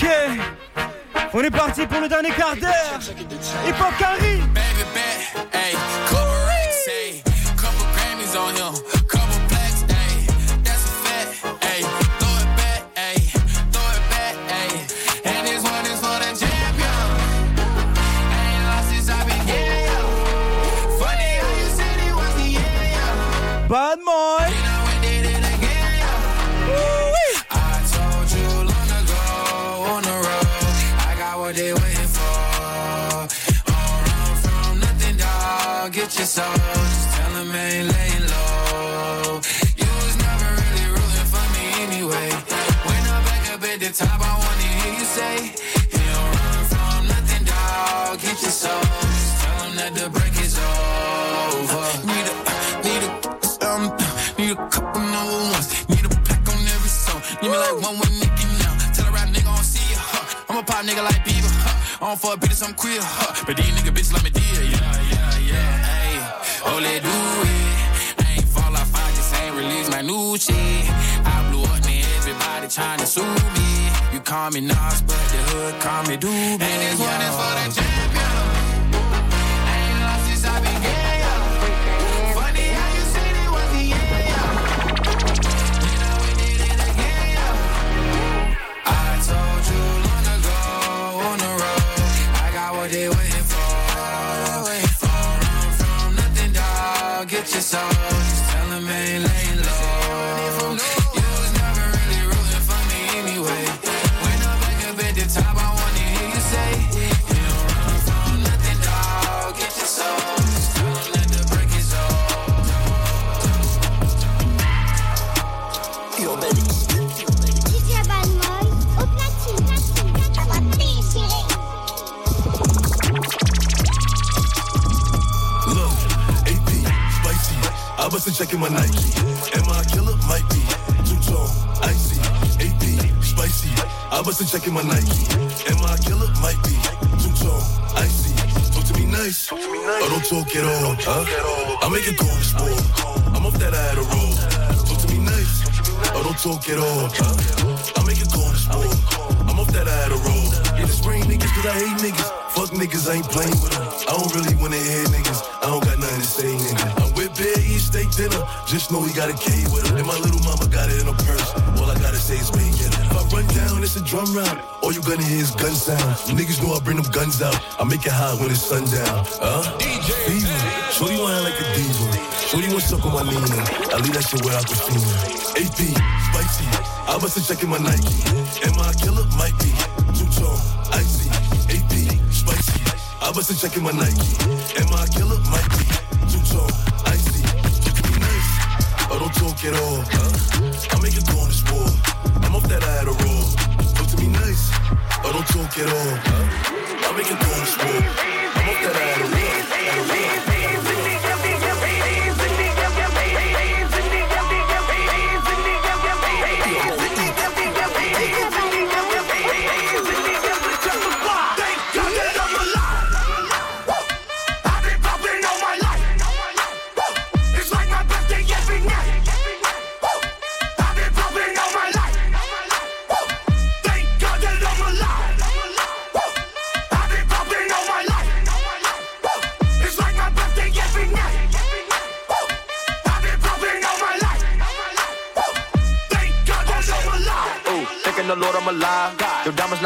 Ok, on est parti pour le dernier quart d'heure. Hip Hop Carry. Get your soul. Just tell them ain't laying low. You was never really rooting for me anyway. When I'm back up at the top, I wanna hear you say, You don't run from nothing, dog. Get your soul. Just tell them that the break is over. Need a, need a, um, need a couple number ones. Need a pack on every song. Need me like one with Nicky now. Tell a rap nigga I don't see you. Huh. I'm a pop nigga like Bieber. Huh. I don't fuck bitches, I'm queer. Huh. But these nigga bitches like me dear. Yeah, yeah, yeah. Hey, oh, let do it. I ain't fall off, I just ain't release my new shit. I blew up, man, everybody trying to sue me. You call me Nas, but the hood call me Doobie. And this one is for the champion. Your soul. Just tell them ain't laying checking my Nike. Am I a killer? Might be. Too tall, icy. AP, spicy. I wasn't checking my Nike. Am I a killer? Might be. Too tall, icy. Talk to me nice. Or oh, don't talk at all. Huh? I make it cold sport. I'm off that I had a roll. Talk to me nice. Or don't talk at all. Huh? I make it cold sport. I'm off that I had a roll. Yeah, the spring niggas, cause I hate niggas. Fuck niggas, I ain't playing with them. I don't really dinner. Just know he got a K with him. And my little mama got it in her purse. All I gotta say is bang it. If I run down, it's a drum round. All you gonna hear is gun sound. Niggas know I bring them guns out. I make it hot when it's sundown. Huh? Fever. Shorty wanna like a diva. Shorty wanna suck on my Nina. I leave that shit where I can feel AP, spicy. I wasn't checking my Nike. Am I a killer? Might be. Too tall, icy. AP, spicy. I wasn't checking my Nike. Am I a killer? Talk at all. I make it go on the sport. I'm off that I had a roll. Talk to me nice. Or don't talk at all.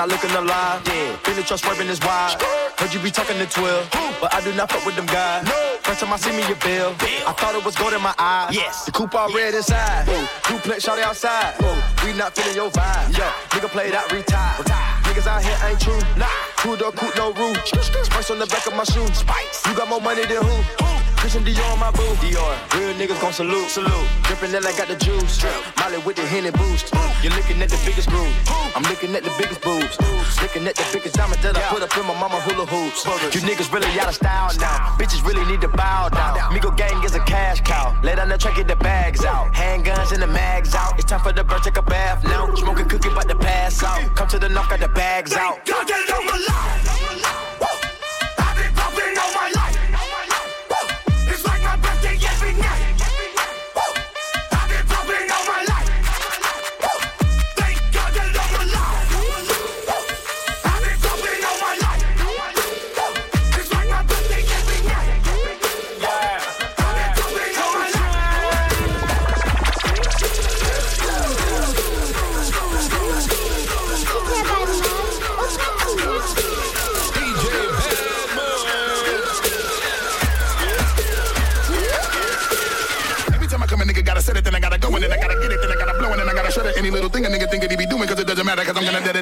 Not looking alive. Yeah. Feel the trust swerving is wide. Heard you be talking to 12, but I do not fuck with them guys. No. First time I see me a bill, I thought it was gold in my eyes. Yes. The coupe all red inside. Ooh, duplex shot outside. Ooh, we not feeling your vibe. Yo, nigga play that retire. Niggas out here ain't true. Nah. Two door coupe, no roof. Spice on the back of my shoes. Spice. You got more money than who? Christian Dior on my boo. Dior. Real niggas gon' salute. Salute. Drippin' that I got the juice. Drip. Molly with the Henny boost. You're looking at the biggest groove. I'm looking at the biggest boobs. Looking at the biggest diamond that I put up in my mama hula hoops. You niggas really out of style now. Bitches really need to bow down. Migo gang is a cash cow. Lay down the track, get the bags out. Handguns and the mags out. It's time for the bird, take a bath now. Smoking cookie, about to pass out. Come to the knock, got the bags out. my any little thing a nigga think that he be doing, cause it doesn't matter, cause I'm gonna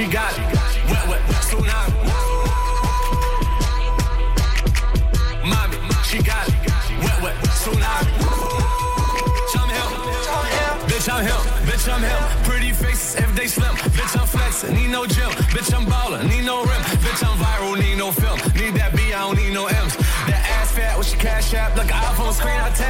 She got it. Wet, wet, tsunami. Mommy, she got it. Wet, wet, tsunami. Bitch, I'm him. Bitch, I'm him. Bitch, I'm him. Pretty faces if they slim. Bitch, I'm flexing. Need no gym. Bitch, I'm ballin'. Need no rim. Bitch, I'm viral. Need no film. Need that B. I don't need no M's. That ass fat with your cash app. Like an iPhone screen. I tap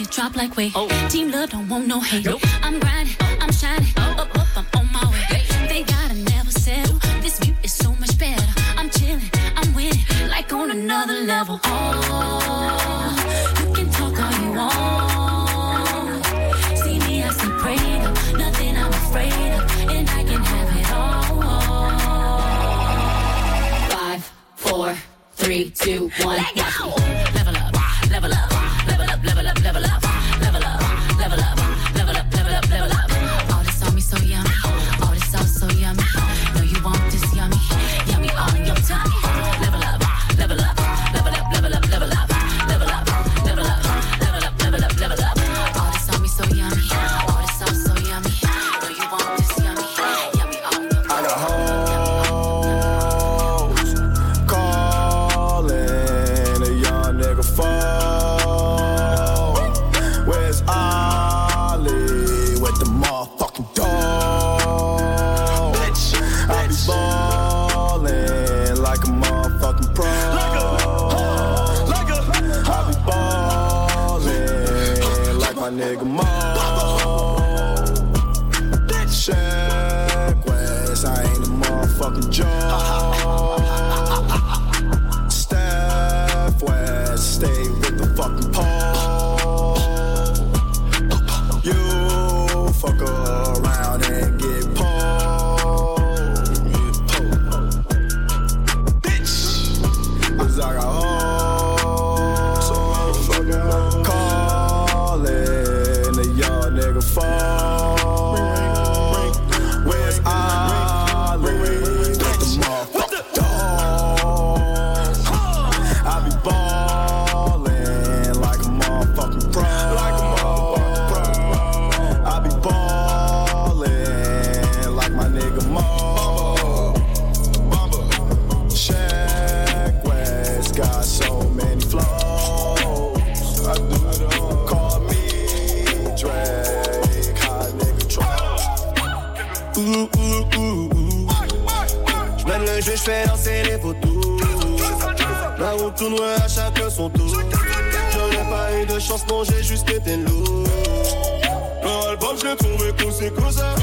it drop like weight. Oh. Team love don't want no hate. Nope. I'm grinding, I'm shining, oh. up, up, I'm on my way. Hey. They gotta never settle. This view is so much better. I'm chilling, I'm winning, like on another level. Oh, you can talk all you want. See me, I stay praying, nothing I'm afraid of, and I can have it all. Five, four, three, two, one, let go. Chance, non, j'ai juste été lourd. Leur album, je l'ai trouvé ça.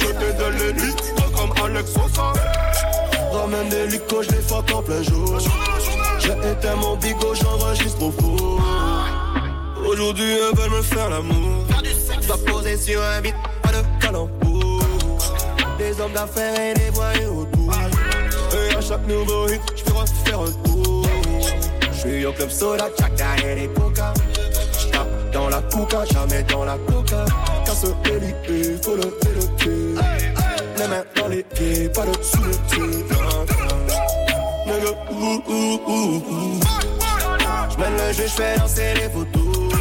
Je te donne les nuits, comme Alex Sosa. Ramène des lucos, je les fuck en plein jour. J'ai éteint mon bigot, j'enregistre au four. Aujourd'hui, elles veulent me faire l'amour. Dois poser sur un beat, pas de calembour. Des hommes d'affaires et des voyous autour. Et à chaque nouveau hit, je peux refaire un tour. Je suis au club soda, tchaka et les coca. Dans la coca, jamais dans la coca. Casse l'élite, faut lever le pied. Les mains dans les pieds, pas de sous le pied. J'mène le jeu, j'fais danser les photos.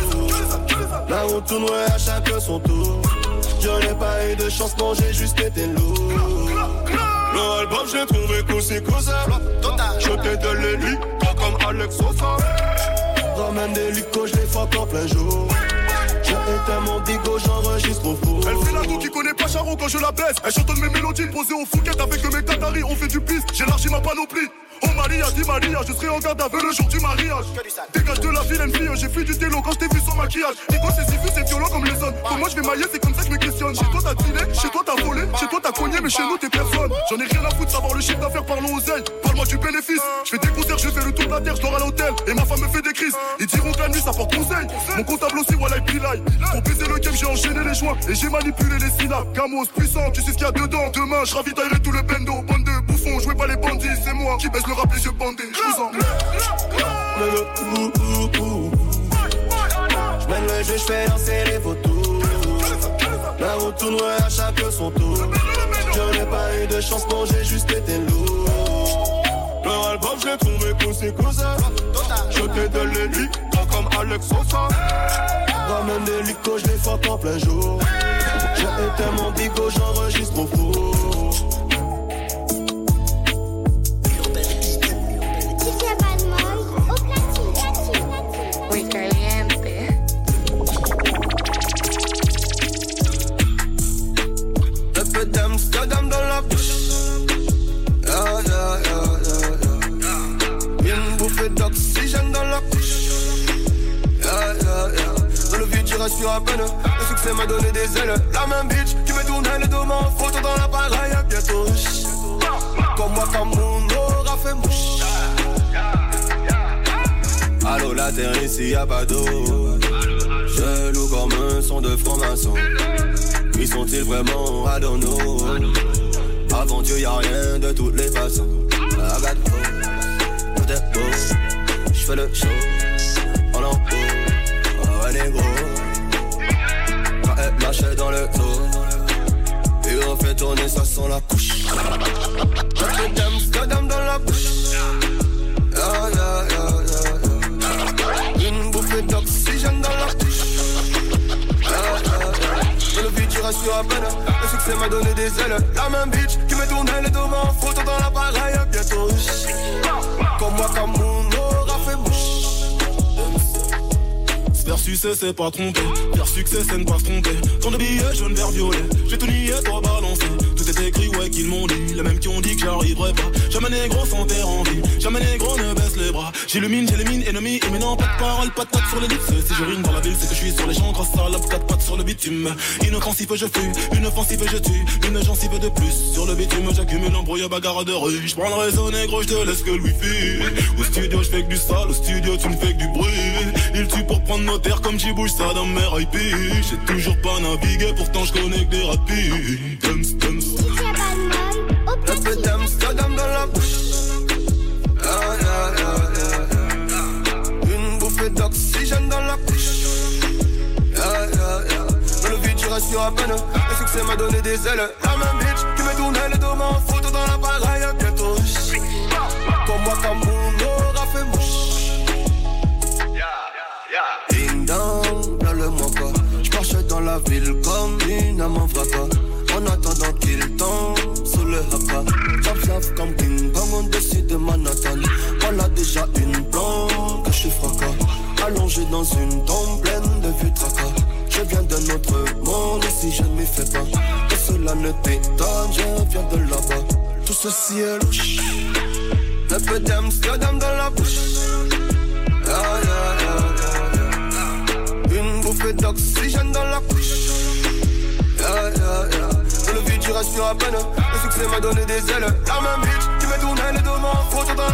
La route tourne, à chacun son tour. Je n'ai pas eu de chance, non, j'ai juste été lourd. Le album, j'ai trouvé ça. Je te donne les nuits, pas comme Alex. Ramène des lucos, je les fuck en plein jour. J'ai éteint mon bigot, j'enregistre au four. Elle fait la go qui connaît pas Charo quand je la baisse. Elle chantonne mes mélodies posées au Fouquet avec mes Qataris. On fait du piste, j'élargis ma panoplie. Oh Maria, dit Maria, je serai en garde à vue le jour du mariage. Dégage de la vilaine fille, j'ai fui du télo quand je t'ai vu sans maquillage. Et toi c'est si vu, c'est violent comme les zones. Pour moi je vais mailler, c'est chez nous t'es personne. J'en ai rien à foutre, savoir le chiffre d'affaires, parlons aux ailes. Parle-moi du bénéfice. Je fais des concerts, je fais le tour de la terre, je à l'hôtel. Et ma femme me fait des crises. Ils diront que la nuit ça porte conseil. Mon comptable aussi, voilà, il. Pour baiser le game, j'ai enchaîné les joints et j'ai manipulé les syllabes. Gamos puissant, tu sais ce qu'il y a dedans. Demain, je ravitaillerai tout le bendo. Bande de bouffons, jouez pas les bandits, c'est moi qui baisse le rap les yeux bandés. Je en. J'mène le jeu, j'fais danser les photos. La route tourne, ouais, à chacun son tour. De chance, non, j'ai juste été lourd. Leur album, je l'ai trouvé que ça. Je te donne les pas comme Alex Sosa. Ramène des lucos, je les fuck en plein jour. J'ai éteint mon bigot, j'enregistre au four. Je rassure à peine. Le succès m'a donné des ailes. La même bitch qui me tournait le dos, en photo dans l'appareil. à Bientôt. Comme moi, comme mon aura fait mouche. Allô, la terre ici, y'a pas d'eau. Je loue comme un son de franc-maçon. Qui sont-ils vraiment know Avant Dieu y'a rien de toutes les façons got hope, tout est beau J'fais le show Ça sans la couche. Amsterdam dans la bouche. Yeah yeah yeah yeah yeah. Une bouffée d'oxygène dans la couche dans le vide, tu rassures à peine. Le succès m'a donné des ailes. La même bitch qui me tournait les mains en photo dans l'appareil. Bientôt, comme moi, comme mon Faire succès, c'est pas tromper. Faire succès, c'est ne pas se tromper. Tant de billets jaune, vert, violet. J'ai tout nié, toi balancé. Tout est écrit, ouais, qu'ils m'ont dit. Les mêmes qui ont dit que j'arriverai pas. Jamais négro sans terre en vie. Jamais négro ne baisse les bras. J'illumine, j'élimine, ennemi. Et maintenant, pas de parole, pas de tête sur les lips. Si je rime dans la ville, c'est que je suis sur les champs. Grosse salope, quatre pattes sur le bitume. Inoffensif, je fuis. Une offensive, je tue. Une gencive de plus. Sur le bitume, j'accumule embrouille, bagarre de rue. Je prends le réseau négro, je te laisse que le wifi. Au studio, je fais que du sale. Au studio, tu me fais que du bruit. Il tue pour prendre comme j'y bouge ça dans mes IP. J'ai toujours pas navigué, pourtant je connais des rapides. Dans la bouche. Ah, yeah, yeah. Une bouffée d'oxygène dans la couche. Dans le vide, à peine. Le succès m'a donné des ailes. La bitch qui les dos en photo dans l'appareil. Bientôt. Comme moi, comme en attendant qu'il tombe sous le haka. Chop comme King Kong au-dessus de Manhattan. Voilà déjà une blonde que je suis fracas. Allongé dans une tombe pleine de vieux tracas. Je viens d'un autre monde et si je ne m'y fais pas. Que cela ne t'étonne, je viens de là-bas. Tout ceci est louche. Un peu d'Amsterdam dans la bouche. Ah, yeah, yeah, yeah. Une bouffée d'oxygène dans la tu rassures à peine. Le succès m'a donné des ailes. La même bitch qui me tournait les deux mains.